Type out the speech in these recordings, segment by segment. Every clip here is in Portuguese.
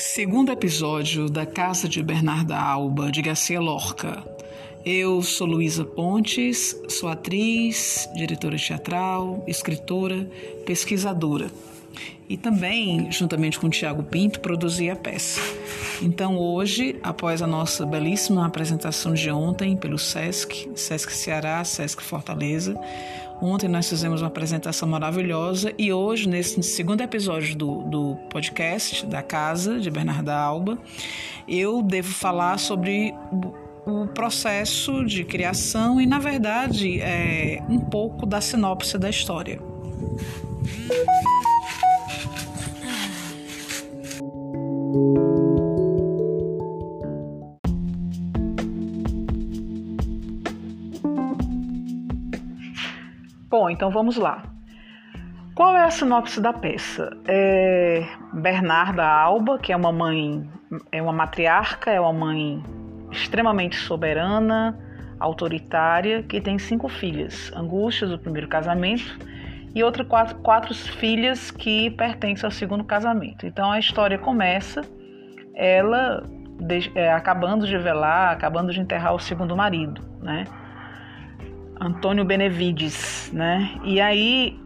Segundo episódio da Casa de Bernarda Alba, de Garcia Lorca. Eu sou Luísa Pontes, sou atriz, diretora teatral, escritora, pesquisadora. E também, juntamente com Tiago Pinto, produzi a peça. Então, hoje, após a nossa belíssima apresentação de ontem pelo SESC, SESC Ceará, SESC Fortaleza, Ontem nós fizemos uma apresentação maravilhosa e hoje, nesse segundo episódio do, do podcast da Casa de Bernarda Alba, eu devo falar sobre o processo de criação e, na verdade, é, um pouco da sinopse da história. Bom, então vamos lá. Qual é a sinopse da peça? É Bernarda Alba, que é uma mãe, é uma matriarca, é uma mãe extremamente soberana, autoritária, que tem cinco filhas: Angústias, do primeiro casamento, e outras quatro, quatro filhas que pertencem ao segundo casamento. Então a história começa ela de, é, acabando de velar, acabando de enterrar o segundo marido, né? Antônio Benevides, né? E aí,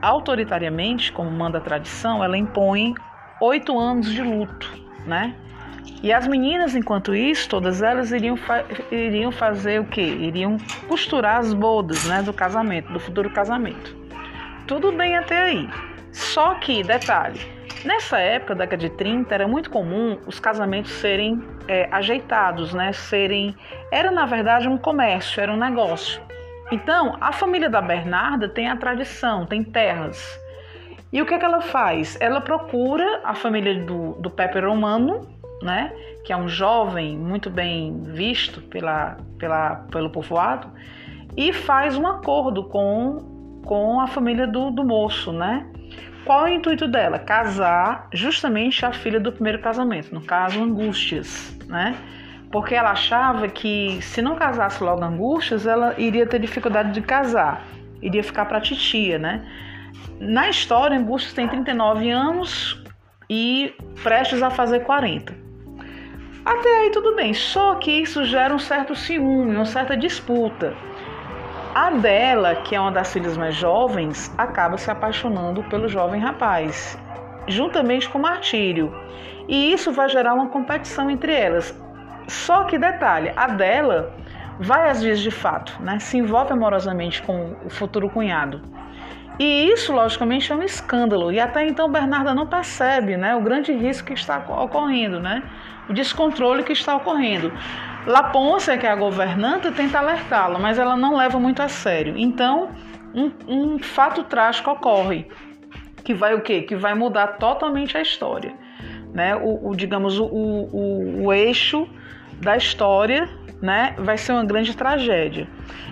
autoritariamente, como manda a tradição, ela impõe oito anos de luto, né? E as meninas, enquanto isso, todas elas iriam, fa iriam fazer o quê? Iriam costurar as bodas, né, do casamento, do futuro casamento. Tudo bem até aí. Só que, detalhe, nessa época, década de 30, era muito comum os casamentos serem é, ajeitados, né? Serem. Era, na verdade, um comércio, era um negócio. Então, a família da Bernarda tem a tradição, tem terras. E o que, é que ela faz? Ela procura a família do, do Pepe Romano, né, que é um jovem muito bem visto pela, pela, pelo povoado, e faz um acordo com, com a família do, do moço. Né? Qual é o intuito dela? Casar justamente a filha do primeiro casamento, no caso, Angústias. Né? Porque ela achava que se não casasse logo Angústias, ela iria ter dificuldade de casar, iria ficar para titia, né? Na história, Angústias tem 39 anos e prestes a fazer 40. Até aí tudo bem, só que isso gera um certo ciúme, uma certa disputa. A dela, que é uma das filhas mais jovens, acaba se apaixonando pelo jovem rapaz, juntamente com Martírio. E isso vai gerar uma competição entre elas. Só que detalhe, a dela vai às vezes de fato, né? Se envolve amorosamente com o futuro cunhado. E isso, logicamente, é um escândalo. E até então Bernarda não percebe né, o grande risco que está ocorrendo, né? o descontrole que está ocorrendo. La Ponce, que é a governanta, tenta alertá-la, mas ela não leva muito a sério. Então, um, um fato trágico ocorre, que vai o quê? Que vai mudar totalmente a história. Né? O, o digamos, o, o, o eixo da história, né, vai ser uma grande tragédia.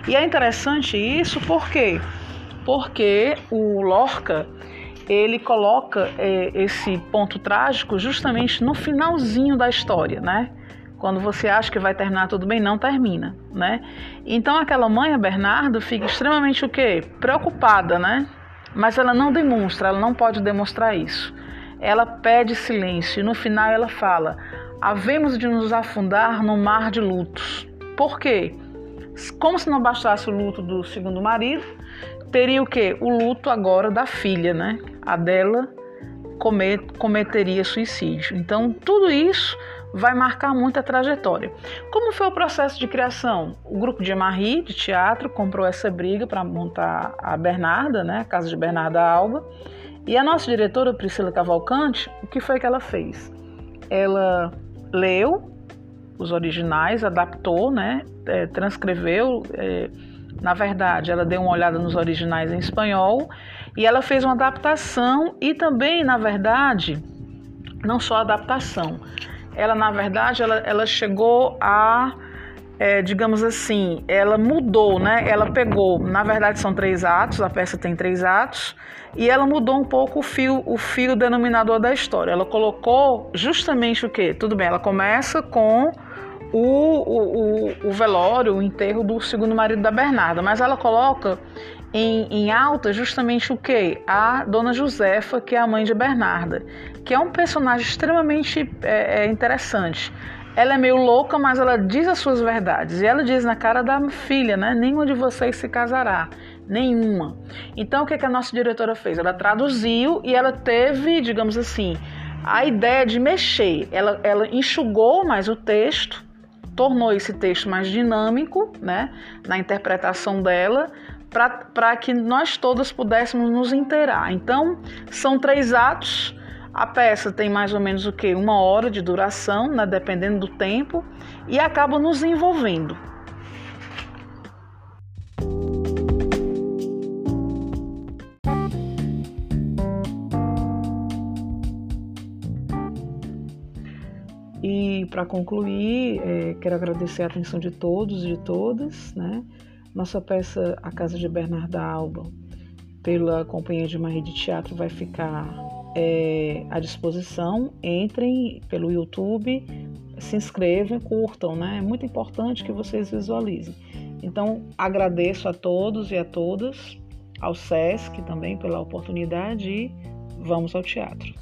E é interessante isso por quê? Porque o Lorca ele coloca é, esse ponto trágico justamente no finalzinho da história, né? Quando você acha que vai terminar tudo bem, não termina, né? Então aquela mãe, a Bernardo, fica extremamente o quê? Preocupada, né? Mas ela não demonstra, ela não pode demonstrar isso. Ela pede silêncio e no final ela fala: havemos de nos afundar no mar de lutos. Por quê? Como se não bastasse o luto do segundo marido, teria o quê? O luto agora da filha, né? A dela comet, cometeria suicídio. Então, tudo isso vai marcar muito a trajetória. Como foi o processo de criação? O grupo de Marie, de teatro, comprou essa briga para montar a Bernarda, né? A casa de Bernarda Alba. E a nossa diretora, Priscila Cavalcante, o que foi que ela fez? Ela leu os originais, adaptou, né, é, transcreveu. É, na verdade, ela deu uma olhada nos originais em espanhol e ela fez uma adaptação e também, na verdade, não só adaptação, ela na verdade ela, ela chegou a é, digamos assim, ela mudou, né? Ela pegou, na verdade são três atos, a peça tem três atos, e ela mudou um pouco o fio, o fio denominador da história. Ela colocou justamente o que? Tudo bem, ela começa com o, o, o, o velório, o enterro do segundo marido da Bernarda, mas ela coloca em, em alta justamente o que? A dona Josefa, que é a mãe de Bernarda, que é um personagem extremamente é, é interessante. Ela é meio louca, mas ela diz as suas verdades. E ela diz na cara da filha, né? Nenhuma de vocês se casará. Nenhuma. Então, o que, que a nossa diretora fez? Ela traduziu e ela teve, digamos assim, a ideia de mexer. Ela, ela enxugou mais o texto, tornou esse texto mais dinâmico, né? Na interpretação dela, para que nós todos pudéssemos nos inteirar. Então, são três atos a peça tem mais ou menos o que? Uma hora de duração, né, dependendo do tempo, e acaba nos envolvendo. E para concluir, é, quero agradecer a atenção de todos e de todas. Né? Nossa peça A Casa de Bernarda Alba, pela Companhia de uma Rede de Teatro, vai ficar é, à disposição. Entrem pelo YouTube, se inscrevam, curtam, né? É muito importante que vocês visualizem. Então, agradeço a todos e a todas, ao SESC também pela oportunidade e vamos ao teatro.